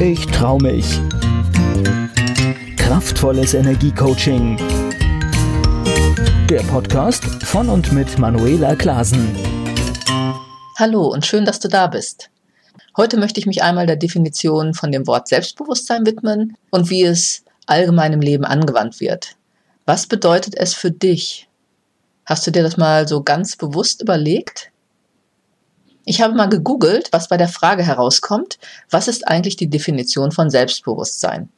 Ich trau mich. Kraftvolles Energiecoaching. Der Podcast von und mit Manuela Klasen. Hallo und schön, dass du da bist. Heute möchte ich mich einmal der Definition von dem Wort Selbstbewusstsein widmen und wie es allgemein im Leben angewandt wird. Was bedeutet es für dich? Hast du dir das mal so ganz bewusst überlegt? Ich habe mal gegoogelt, was bei der Frage herauskommt, was ist eigentlich die Definition von Selbstbewusstsein?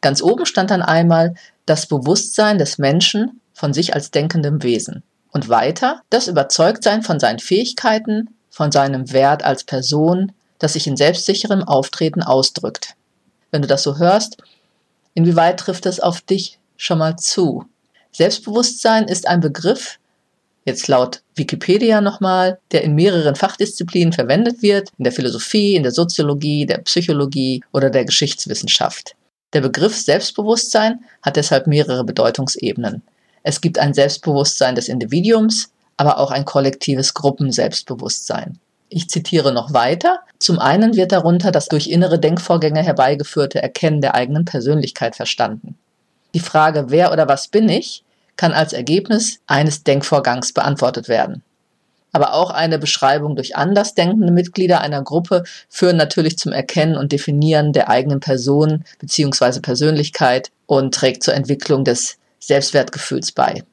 Ganz oben stand dann einmal das Bewusstsein des Menschen von sich als denkendem Wesen. Und weiter das Überzeugtsein von seinen Fähigkeiten, von seinem Wert als Person, das sich in selbstsicherem Auftreten ausdrückt. Wenn du das so hörst, inwieweit trifft es auf dich schon mal zu? Selbstbewusstsein ist ein Begriff, jetzt laut Wikipedia nochmal, der in mehreren Fachdisziplinen verwendet wird, in der Philosophie, in der Soziologie, der Psychologie oder der Geschichtswissenschaft. Der Begriff Selbstbewusstsein hat deshalb mehrere Bedeutungsebenen. Es gibt ein Selbstbewusstsein des Individuums, aber auch ein kollektives Gruppenselbstbewusstsein. Ich zitiere noch weiter. Zum einen wird darunter das durch innere Denkvorgänge herbeigeführte Erkennen der eigenen Persönlichkeit verstanden. Die Frage, wer oder was bin ich, kann als Ergebnis eines Denkvorgangs beantwortet werden. Aber auch eine Beschreibung durch andersdenkende Mitglieder einer Gruppe führen natürlich zum Erkennen und Definieren der eigenen Person bzw. Persönlichkeit und trägt zur Entwicklung des Selbstwertgefühls bei.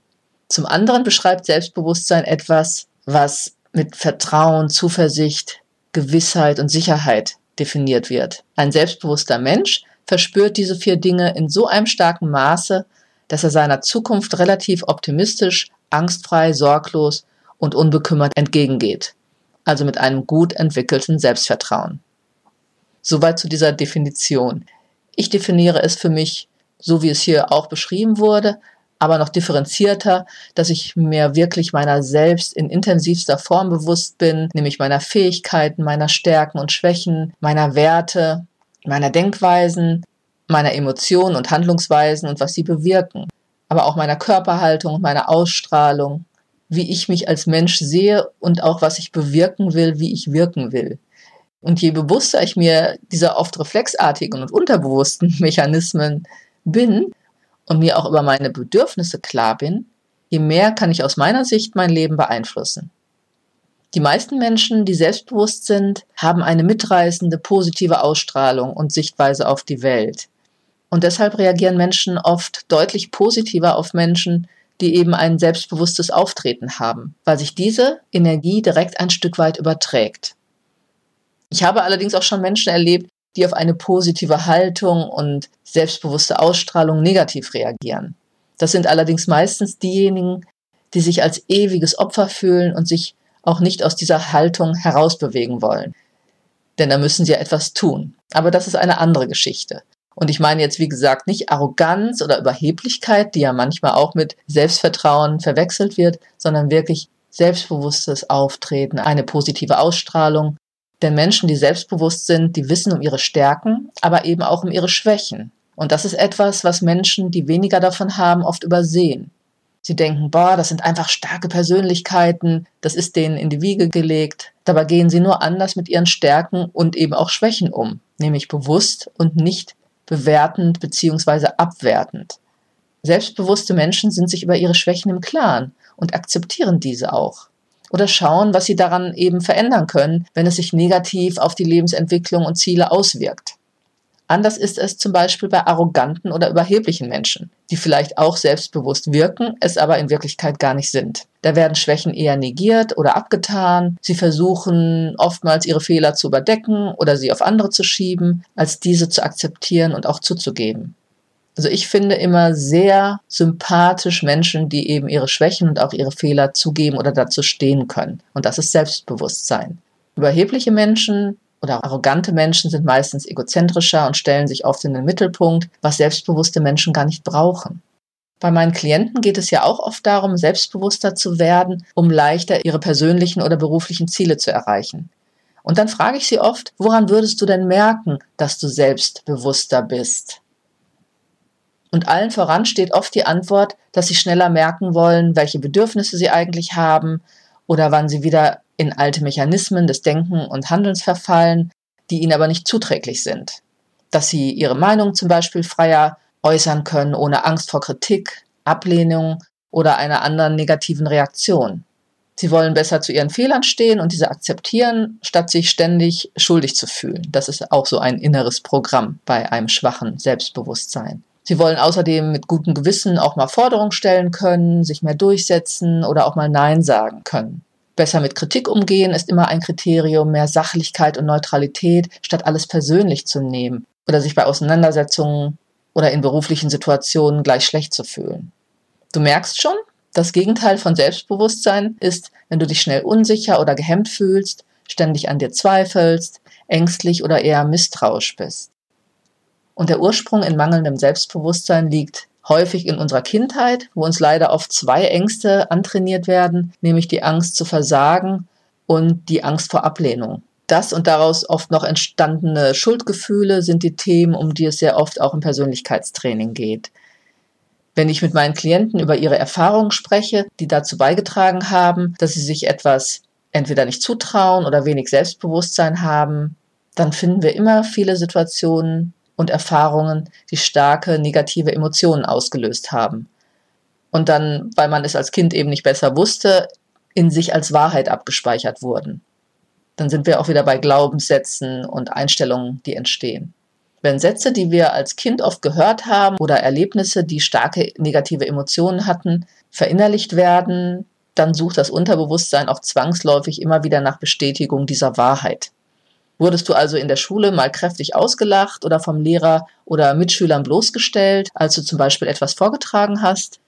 Zum anderen beschreibt Selbstbewusstsein etwas, was mit Vertrauen, Zuversicht, Gewissheit und Sicherheit definiert wird. Ein selbstbewusster Mensch verspürt diese vier Dinge in so einem starken Maße, dass er seiner Zukunft relativ optimistisch, angstfrei, sorglos und unbekümmert entgegengeht, also mit einem gut entwickelten Selbstvertrauen. Soweit zu dieser Definition. Ich definiere es für mich, so wie es hier auch beschrieben wurde, aber noch differenzierter, dass ich mir wirklich meiner selbst in intensivster Form bewusst bin, nämlich meiner Fähigkeiten, meiner Stärken und Schwächen, meiner Werte, meiner Denkweisen, meiner Emotionen und Handlungsweisen und was sie bewirken, aber auch meiner Körperhaltung und meiner Ausstrahlung, wie ich mich als Mensch sehe und auch was ich bewirken will, wie ich wirken will. Und je bewusster ich mir dieser oft reflexartigen und unterbewussten Mechanismen bin und mir auch über meine Bedürfnisse klar bin, je mehr kann ich aus meiner Sicht mein Leben beeinflussen. Die meisten Menschen, die selbstbewusst sind, haben eine mitreißende, positive Ausstrahlung und Sichtweise auf die Welt. Und deshalb reagieren Menschen oft deutlich positiver auf Menschen, die eben ein selbstbewusstes Auftreten haben, weil sich diese Energie direkt ein Stück weit überträgt. Ich habe allerdings auch schon Menschen erlebt, die auf eine positive Haltung und selbstbewusste Ausstrahlung negativ reagieren. Das sind allerdings meistens diejenigen, die sich als ewiges Opfer fühlen und sich auch nicht aus dieser Haltung herausbewegen wollen. Denn da müssen sie ja etwas tun. Aber das ist eine andere Geschichte. Und ich meine jetzt, wie gesagt, nicht Arroganz oder Überheblichkeit, die ja manchmal auch mit Selbstvertrauen verwechselt wird, sondern wirklich selbstbewusstes Auftreten, eine positive Ausstrahlung. Denn Menschen, die selbstbewusst sind, die wissen um ihre Stärken, aber eben auch um ihre Schwächen. Und das ist etwas, was Menschen, die weniger davon haben, oft übersehen. Sie denken, boah, das sind einfach starke Persönlichkeiten, das ist denen in die Wiege gelegt. Dabei gehen sie nur anders mit ihren Stärken und eben auch Schwächen um, nämlich bewusst und nicht bewertend bzw. abwertend. Selbstbewusste Menschen sind sich über ihre Schwächen im Klaren und akzeptieren diese auch. Oder schauen, was sie daran eben verändern können, wenn es sich negativ auf die Lebensentwicklung und Ziele auswirkt. Anders ist es zum Beispiel bei arroganten oder überheblichen Menschen, die vielleicht auch selbstbewusst wirken, es aber in Wirklichkeit gar nicht sind. Da werden Schwächen eher negiert oder abgetan. Sie versuchen oftmals ihre Fehler zu überdecken oder sie auf andere zu schieben, als diese zu akzeptieren und auch zuzugeben. Also ich finde immer sehr sympathisch Menschen, die eben ihre Schwächen und auch ihre Fehler zugeben oder dazu stehen können. Und das ist Selbstbewusstsein. Überhebliche Menschen oder arrogante Menschen sind meistens egozentrischer und stellen sich oft in den Mittelpunkt, was selbstbewusste Menschen gar nicht brauchen. Bei meinen Klienten geht es ja auch oft darum, selbstbewusster zu werden, um leichter ihre persönlichen oder beruflichen Ziele zu erreichen. Und dann frage ich sie oft, woran würdest du denn merken, dass du selbstbewusster bist? Und allen voran steht oft die Antwort, dass sie schneller merken wollen, welche Bedürfnisse sie eigentlich haben oder wann sie wieder in alte Mechanismen des Denken und Handelns verfallen, die ihnen aber nicht zuträglich sind. dass sie ihre Meinung zum Beispiel freier äußern können, ohne Angst vor Kritik, Ablehnung oder einer anderen negativen Reaktion. Sie wollen besser zu ihren Fehlern stehen und diese akzeptieren, statt sich ständig schuldig zu fühlen. Das ist auch so ein inneres Programm bei einem schwachen Selbstbewusstsein. Sie wollen außerdem mit gutem Gewissen auch mal Forderungen stellen können, sich mehr durchsetzen oder auch mal Nein sagen können. Besser mit Kritik umgehen ist immer ein Kriterium, mehr Sachlichkeit und Neutralität, statt alles persönlich zu nehmen oder sich bei Auseinandersetzungen oder in beruflichen Situationen gleich schlecht zu fühlen. Du merkst schon, das Gegenteil von Selbstbewusstsein ist, wenn du dich schnell unsicher oder gehemmt fühlst, ständig an dir zweifelst, ängstlich oder eher misstrauisch bist. Und der Ursprung in mangelndem Selbstbewusstsein liegt häufig in unserer Kindheit, wo uns leider oft zwei Ängste antrainiert werden, nämlich die Angst zu versagen und die Angst vor Ablehnung. Das und daraus oft noch entstandene Schuldgefühle sind die Themen, um die es sehr oft auch im Persönlichkeitstraining geht. Wenn ich mit meinen Klienten über ihre Erfahrungen spreche, die dazu beigetragen haben, dass sie sich etwas entweder nicht zutrauen oder wenig Selbstbewusstsein haben, dann finden wir immer viele Situationen und Erfahrungen, die starke negative Emotionen ausgelöst haben. Und dann, weil man es als Kind eben nicht besser wusste, in sich als Wahrheit abgespeichert wurden. Dann sind wir auch wieder bei Glaubenssätzen und Einstellungen, die entstehen. Wenn Sätze, die wir als Kind oft gehört haben oder Erlebnisse, die starke negative Emotionen hatten, verinnerlicht werden, dann sucht das Unterbewusstsein auch zwangsläufig immer wieder nach Bestätigung dieser Wahrheit. Wurdest du also in der Schule mal kräftig ausgelacht oder vom Lehrer oder Mitschülern bloßgestellt, als du zum Beispiel etwas vorgetragen hast,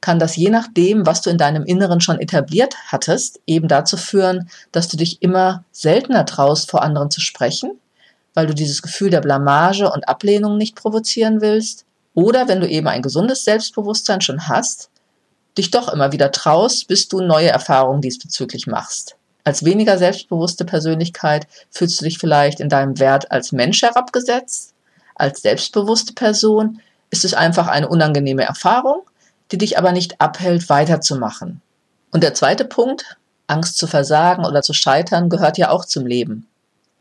kann das je nachdem, was du in deinem Inneren schon etabliert hattest, eben dazu führen, dass du dich immer seltener traust, vor anderen zu sprechen weil du dieses Gefühl der Blamage und Ablehnung nicht provozieren willst. Oder wenn du eben ein gesundes Selbstbewusstsein schon hast, dich doch immer wieder traust, bis du neue Erfahrungen diesbezüglich machst. Als weniger selbstbewusste Persönlichkeit fühlst du dich vielleicht in deinem Wert als Mensch herabgesetzt. Als selbstbewusste Person ist es einfach eine unangenehme Erfahrung, die dich aber nicht abhält, weiterzumachen. Und der zweite Punkt, Angst zu versagen oder zu scheitern, gehört ja auch zum Leben.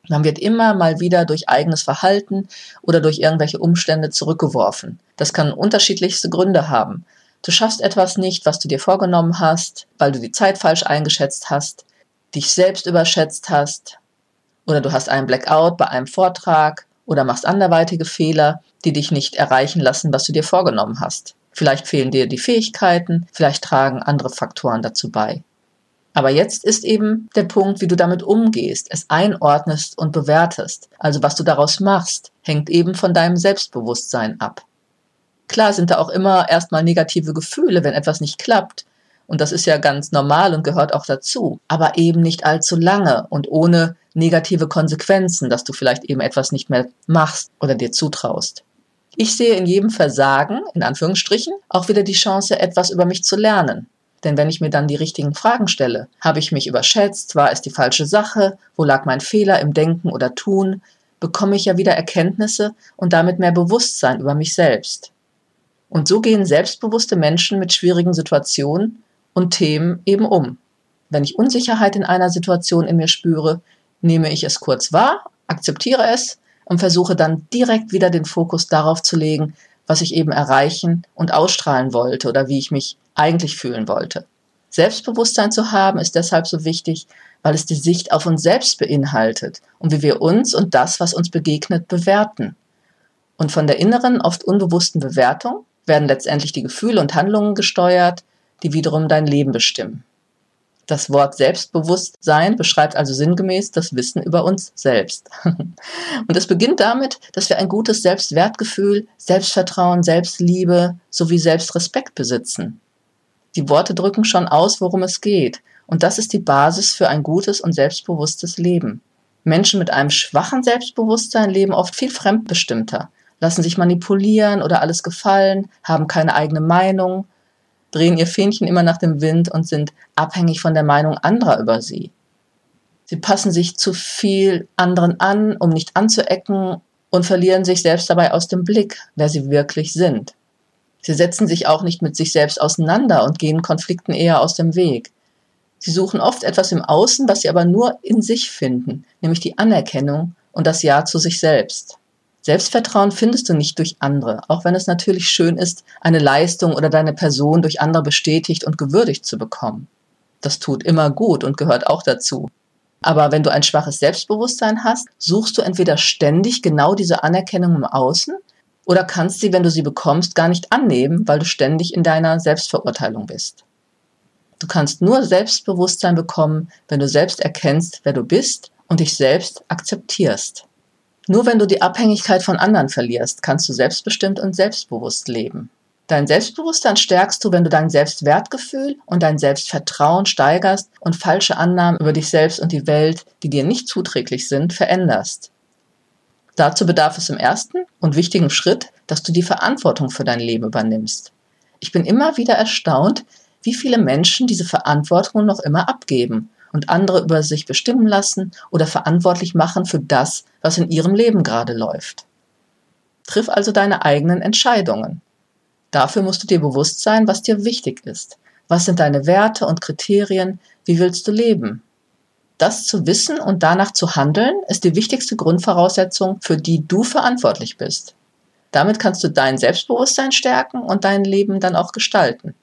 Man wird immer mal wieder durch eigenes Verhalten oder durch irgendwelche Umstände zurückgeworfen. Das kann unterschiedlichste Gründe haben. Du schaffst etwas nicht, was du dir vorgenommen hast, weil du die Zeit falsch eingeschätzt hast, dich selbst überschätzt hast, oder du hast einen Blackout bei einem Vortrag oder machst anderweitige Fehler, die dich nicht erreichen lassen, was du dir vorgenommen hast. Vielleicht fehlen dir die Fähigkeiten, vielleicht tragen andere Faktoren dazu bei. Aber jetzt ist eben der Punkt, wie du damit umgehst, es einordnest und bewertest. Also was du daraus machst, hängt eben von deinem Selbstbewusstsein ab. Klar sind da auch immer erstmal negative Gefühle, wenn etwas nicht klappt. Und das ist ja ganz normal und gehört auch dazu. Aber eben nicht allzu lange und ohne negative Konsequenzen, dass du vielleicht eben etwas nicht mehr machst oder dir zutraust. Ich sehe in jedem Versagen, in Anführungsstrichen, auch wieder die Chance, etwas über mich zu lernen. Denn wenn ich mir dann die richtigen Fragen stelle, habe ich mich überschätzt, war es die falsche Sache, wo lag mein Fehler im Denken oder Tun, bekomme ich ja wieder Erkenntnisse und damit mehr Bewusstsein über mich selbst. Und so gehen selbstbewusste Menschen mit schwierigen Situationen und Themen eben um. Wenn ich Unsicherheit in einer Situation in mir spüre, nehme ich es kurz wahr, akzeptiere es und versuche dann direkt wieder den Fokus darauf zu legen, was ich eben erreichen und ausstrahlen wollte oder wie ich mich eigentlich fühlen wollte. Selbstbewusstsein zu haben ist deshalb so wichtig, weil es die Sicht auf uns selbst beinhaltet und wie wir uns und das, was uns begegnet, bewerten. Und von der inneren, oft unbewussten Bewertung werden letztendlich die Gefühle und Handlungen gesteuert, die wiederum dein Leben bestimmen. Das Wort Selbstbewusstsein beschreibt also sinngemäß das Wissen über uns selbst. Und es beginnt damit, dass wir ein gutes Selbstwertgefühl, Selbstvertrauen, Selbstliebe sowie Selbstrespekt besitzen. Die Worte drücken schon aus, worum es geht. Und das ist die Basis für ein gutes und selbstbewusstes Leben. Menschen mit einem schwachen Selbstbewusstsein leben oft viel fremdbestimmter, lassen sich manipulieren oder alles gefallen, haben keine eigene Meinung, drehen ihr Fähnchen immer nach dem Wind und sind abhängig von der Meinung anderer über sie. Sie passen sich zu viel anderen an, um nicht anzuecken und verlieren sich selbst dabei aus dem Blick, wer sie wirklich sind. Sie setzen sich auch nicht mit sich selbst auseinander und gehen Konflikten eher aus dem Weg. Sie suchen oft etwas im Außen, was sie aber nur in sich finden, nämlich die Anerkennung und das Ja zu sich selbst. Selbstvertrauen findest du nicht durch andere, auch wenn es natürlich schön ist, eine Leistung oder deine Person durch andere bestätigt und gewürdigt zu bekommen. Das tut immer gut und gehört auch dazu. Aber wenn du ein schwaches Selbstbewusstsein hast, suchst du entweder ständig genau diese Anerkennung im Außen oder kannst sie, wenn du sie bekommst, gar nicht annehmen, weil du ständig in deiner Selbstverurteilung bist. Du kannst nur Selbstbewusstsein bekommen, wenn du selbst erkennst, wer du bist und dich selbst akzeptierst. Nur wenn du die Abhängigkeit von anderen verlierst, kannst du selbstbestimmt und selbstbewusst leben. Dein Selbstbewusstsein stärkst du, wenn du dein Selbstwertgefühl und dein Selbstvertrauen steigerst und falsche Annahmen über dich selbst und die Welt, die dir nicht zuträglich sind, veränderst. Dazu bedarf es im ersten und wichtigen Schritt, dass du die Verantwortung für dein Leben übernimmst. Ich bin immer wieder erstaunt, wie viele Menschen diese Verantwortung noch immer abgeben und andere über sich bestimmen lassen oder verantwortlich machen für das, was in ihrem Leben gerade läuft. Triff also deine eigenen Entscheidungen. Dafür musst du dir bewusst sein, was dir wichtig ist. Was sind deine Werte und Kriterien? Wie willst du leben? Das zu wissen und danach zu handeln, ist die wichtigste Grundvoraussetzung, für die du verantwortlich bist. Damit kannst du dein Selbstbewusstsein stärken und dein Leben dann auch gestalten.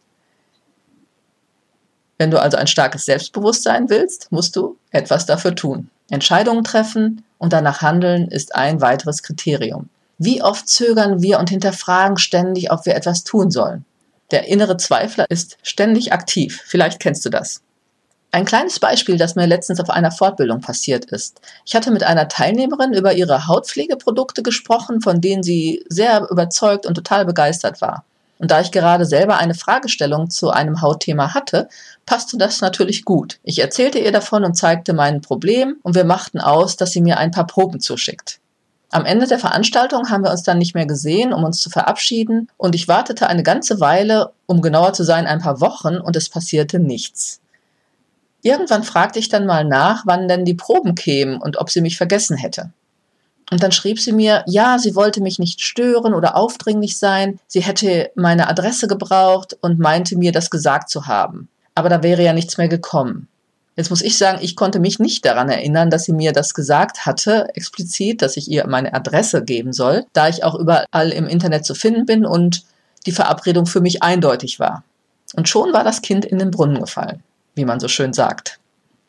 Wenn du also ein starkes Selbstbewusstsein willst, musst du etwas dafür tun. Entscheidungen treffen und danach handeln ist ein weiteres Kriterium. Wie oft zögern wir und hinterfragen ständig, ob wir etwas tun sollen? Der innere Zweifler ist ständig aktiv. Vielleicht kennst du das. Ein kleines Beispiel, das mir letztens auf einer Fortbildung passiert ist. Ich hatte mit einer Teilnehmerin über ihre Hautpflegeprodukte gesprochen, von denen sie sehr überzeugt und total begeistert war. Und da ich gerade selber eine Fragestellung zu einem Hautthema hatte, passte das natürlich gut. Ich erzählte ihr davon und zeigte mein Problem und wir machten aus, dass sie mir ein paar Proben zuschickt. Am Ende der Veranstaltung haben wir uns dann nicht mehr gesehen, um uns zu verabschieden, und ich wartete eine ganze Weile, um genauer zu sein, ein paar Wochen, und es passierte nichts. Irgendwann fragte ich dann mal nach, wann denn die Proben kämen und ob sie mich vergessen hätte. Und dann schrieb sie mir, ja, sie wollte mich nicht stören oder aufdringlich sein, sie hätte meine Adresse gebraucht und meinte mir, das gesagt zu haben. Aber da wäre ja nichts mehr gekommen. Jetzt muss ich sagen, ich konnte mich nicht daran erinnern, dass sie mir das gesagt hatte, explizit, dass ich ihr meine Adresse geben soll, da ich auch überall im Internet zu finden bin und die Verabredung für mich eindeutig war. Und schon war das Kind in den Brunnen gefallen wie man so schön sagt.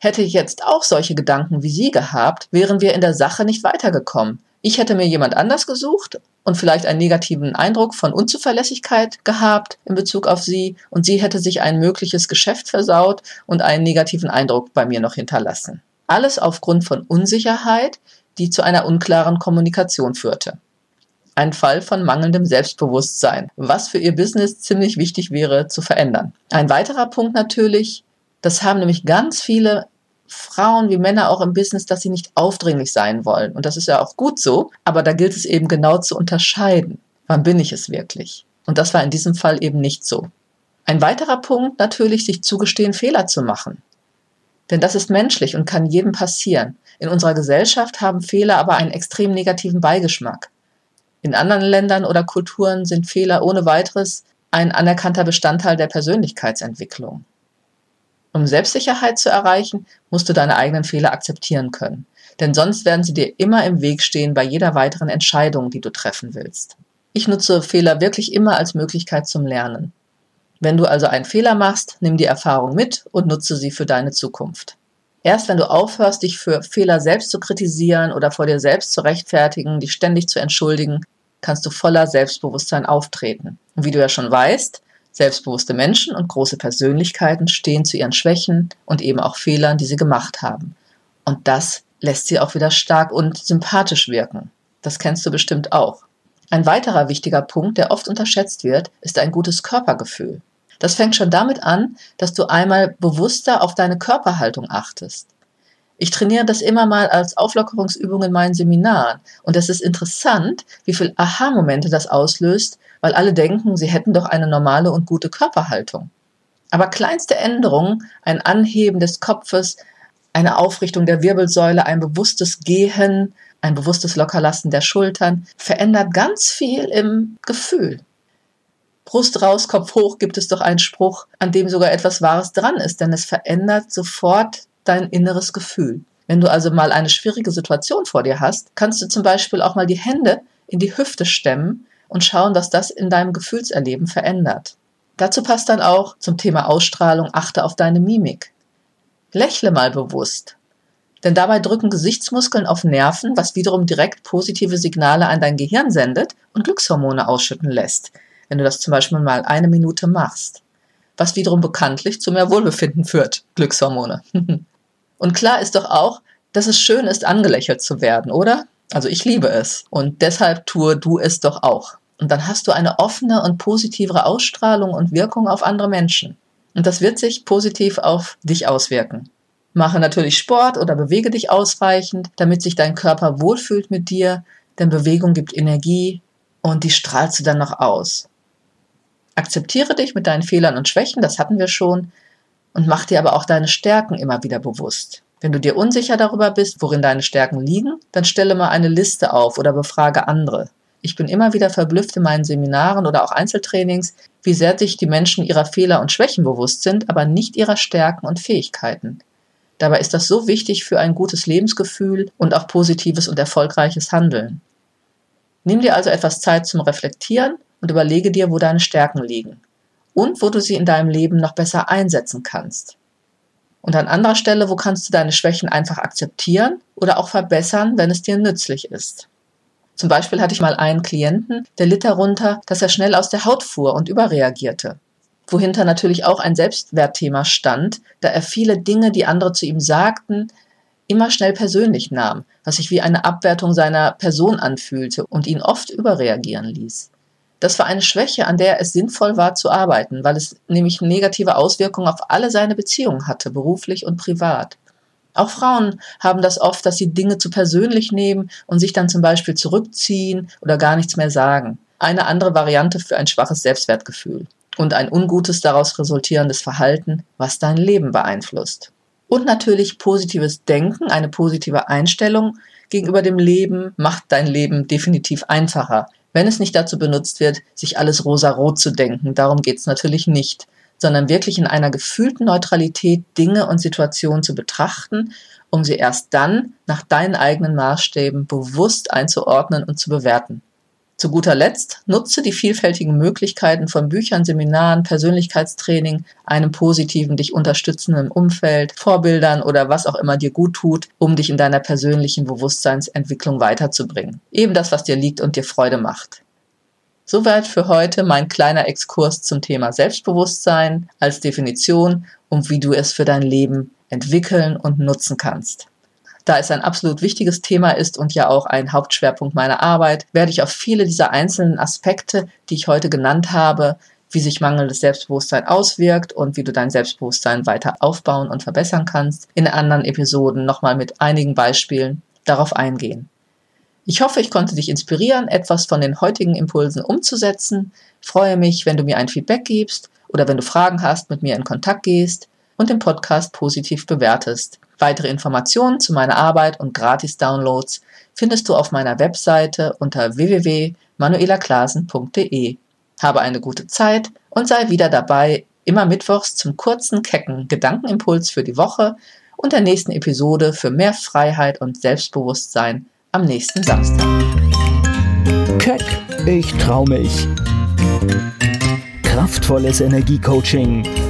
Hätte ich jetzt auch solche Gedanken wie Sie gehabt, wären wir in der Sache nicht weitergekommen. Ich hätte mir jemand anders gesucht und vielleicht einen negativen Eindruck von Unzuverlässigkeit gehabt in Bezug auf Sie und sie hätte sich ein mögliches Geschäft versaut und einen negativen Eindruck bei mir noch hinterlassen. Alles aufgrund von Unsicherheit, die zu einer unklaren Kommunikation führte. Ein Fall von mangelndem Selbstbewusstsein, was für Ihr Business ziemlich wichtig wäre zu verändern. Ein weiterer Punkt natürlich, das haben nämlich ganz viele Frauen wie Männer auch im Business, dass sie nicht aufdringlich sein wollen. Und das ist ja auch gut so, aber da gilt es eben genau zu unterscheiden. Wann bin ich es wirklich? Und das war in diesem Fall eben nicht so. Ein weiterer Punkt natürlich, sich zugestehen, Fehler zu machen. Denn das ist menschlich und kann jedem passieren. In unserer Gesellschaft haben Fehler aber einen extrem negativen Beigeschmack. In anderen Ländern oder Kulturen sind Fehler ohne weiteres ein anerkannter Bestandteil der Persönlichkeitsentwicklung. Um Selbstsicherheit zu erreichen, musst du deine eigenen Fehler akzeptieren können. Denn sonst werden sie dir immer im Weg stehen bei jeder weiteren Entscheidung, die du treffen willst. Ich nutze Fehler wirklich immer als Möglichkeit zum Lernen. Wenn du also einen Fehler machst, nimm die Erfahrung mit und nutze sie für deine Zukunft. Erst wenn du aufhörst, dich für Fehler selbst zu kritisieren oder vor dir selbst zu rechtfertigen, dich ständig zu entschuldigen, kannst du voller Selbstbewusstsein auftreten. Und wie du ja schon weißt, Selbstbewusste Menschen und große Persönlichkeiten stehen zu ihren Schwächen und eben auch Fehlern, die sie gemacht haben. Und das lässt sie auch wieder stark und sympathisch wirken. Das kennst du bestimmt auch. Ein weiterer wichtiger Punkt, der oft unterschätzt wird, ist ein gutes Körpergefühl. Das fängt schon damit an, dass du einmal bewusster auf deine Körperhaltung achtest. Ich trainiere das immer mal als Auflockerungsübung in meinen Seminaren. Und es ist interessant, wie viel Aha-Momente das auslöst, weil alle denken, sie hätten doch eine normale und gute Körperhaltung. Aber kleinste Änderungen, ein Anheben des Kopfes, eine Aufrichtung der Wirbelsäule, ein bewusstes Gehen, ein bewusstes Lockerlassen der Schultern, verändert ganz viel im Gefühl. Brust raus, Kopf hoch gibt es doch einen Spruch, an dem sogar etwas Wahres dran ist, denn es verändert sofort dein inneres Gefühl. Wenn du also mal eine schwierige Situation vor dir hast, kannst du zum Beispiel auch mal die Hände in die Hüfte stemmen und schauen, was das in deinem Gefühlserleben verändert. Dazu passt dann auch zum Thema Ausstrahlung, achte auf deine Mimik. Lächle mal bewusst. Denn dabei drücken Gesichtsmuskeln auf Nerven, was wiederum direkt positive Signale an dein Gehirn sendet und Glückshormone ausschütten lässt, wenn du das zum Beispiel mal eine Minute machst. Was wiederum bekanntlich zu mehr Wohlbefinden führt, Glückshormone. und klar ist doch auch, dass es schön ist, angelächelt zu werden, oder? Also ich liebe es. Und deshalb tue du es doch auch. Und dann hast du eine offene und positivere Ausstrahlung und Wirkung auf andere Menschen. Und das wird sich positiv auf dich auswirken. Mache natürlich Sport oder bewege dich ausreichend, damit sich dein Körper wohlfühlt mit dir, denn Bewegung gibt Energie und die strahlst du dann noch aus. Akzeptiere dich mit deinen Fehlern und Schwächen, das hatten wir schon, und mach dir aber auch deine Stärken immer wieder bewusst. Wenn du dir unsicher darüber bist, worin deine Stärken liegen, dann stelle mal eine Liste auf oder befrage andere. Ich bin immer wieder verblüfft in meinen Seminaren oder auch Einzeltrainings, wie sehr sich die Menschen ihrer Fehler und Schwächen bewusst sind, aber nicht ihrer Stärken und Fähigkeiten. Dabei ist das so wichtig für ein gutes Lebensgefühl und auch positives und erfolgreiches Handeln. Nimm dir also etwas Zeit zum Reflektieren und überlege dir, wo deine Stärken liegen und wo du sie in deinem Leben noch besser einsetzen kannst. Und an anderer Stelle, wo kannst du deine Schwächen einfach akzeptieren oder auch verbessern, wenn es dir nützlich ist. Zum Beispiel hatte ich mal einen Klienten, der litt darunter, dass er schnell aus der Haut fuhr und überreagierte. Wohinter natürlich auch ein Selbstwertthema stand, da er viele Dinge, die andere zu ihm sagten, immer schnell persönlich nahm, was sich wie eine Abwertung seiner Person anfühlte und ihn oft überreagieren ließ. Das war eine Schwäche, an der es sinnvoll war zu arbeiten, weil es nämlich negative Auswirkungen auf alle seine Beziehungen hatte, beruflich und privat. Auch Frauen haben das oft, dass sie Dinge zu persönlich nehmen und sich dann zum Beispiel zurückziehen oder gar nichts mehr sagen. Eine andere Variante für ein schwaches Selbstwertgefühl und ein ungutes daraus resultierendes Verhalten, was dein Leben beeinflusst. Und natürlich positives Denken, eine positive Einstellung gegenüber dem Leben macht dein Leben definitiv einfacher, wenn es nicht dazu benutzt wird, sich alles rosa-rot zu denken. Darum geht es natürlich nicht, sondern wirklich in einer gefühlten Neutralität Dinge und Situationen zu betrachten, um sie erst dann nach deinen eigenen Maßstäben bewusst einzuordnen und zu bewerten. Zu guter Letzt nutze die vielfältigen Möglichkeiten von Büchern, Seminaren, Persönlichkeitstraining, einem positiven, dich unterstützenden Umfeld, Vorbildern oder was auch immer dir gut tut, um dich in deiner persönlichen Bewusstseinsentwicklung weiterzubringen. Eben das, was dir liegt und dir Freude macht. Soweit für heute mein kleiner Exkurs zum Thema Selbstbewusstsein als Definition und wie du es für dein Leben entwickeln und nutzen kannst. Da es ein absolut wichtiges Thema ist und ja auch ein Hauptschwerpunkt meiner Arbeit, werde ich auf viele dieser einzelnen Aspekte, die ich heute genannt habe, wie sich mangelndes Selbstbewusstsein auswirkt und wie du dein Selbstbewusstsein weiter aufbauen und verbessern kannst, in anderen Episoden nochmal mit einigen Beispielen darauf eingehen. Ich hoffe, ich konnte dich inspirieren, etwas von den heutigen Impulsen umzusetzen. Freue mich, wenn du mir ein Feedback gibst oder wenn du Fragen hast, mit mir in Kontakt gehst und den Podcast positiv bewertest. Weitere Informationen zu meiner Arbeit und Gratis-Downloads findest du auf meiner Webseite unter www.manuelaklasen.de. Habe eine gute Zeit und sei wieder dabei, immer mittwochs zum kurzen, kecken Gedankenimpuls für die Woche und der nächsten Episode für mehr Freiheit und Selbstbewusstsein am nächsten Samstag. Keck, ich trau mich. Kraftvolles Energiecoaching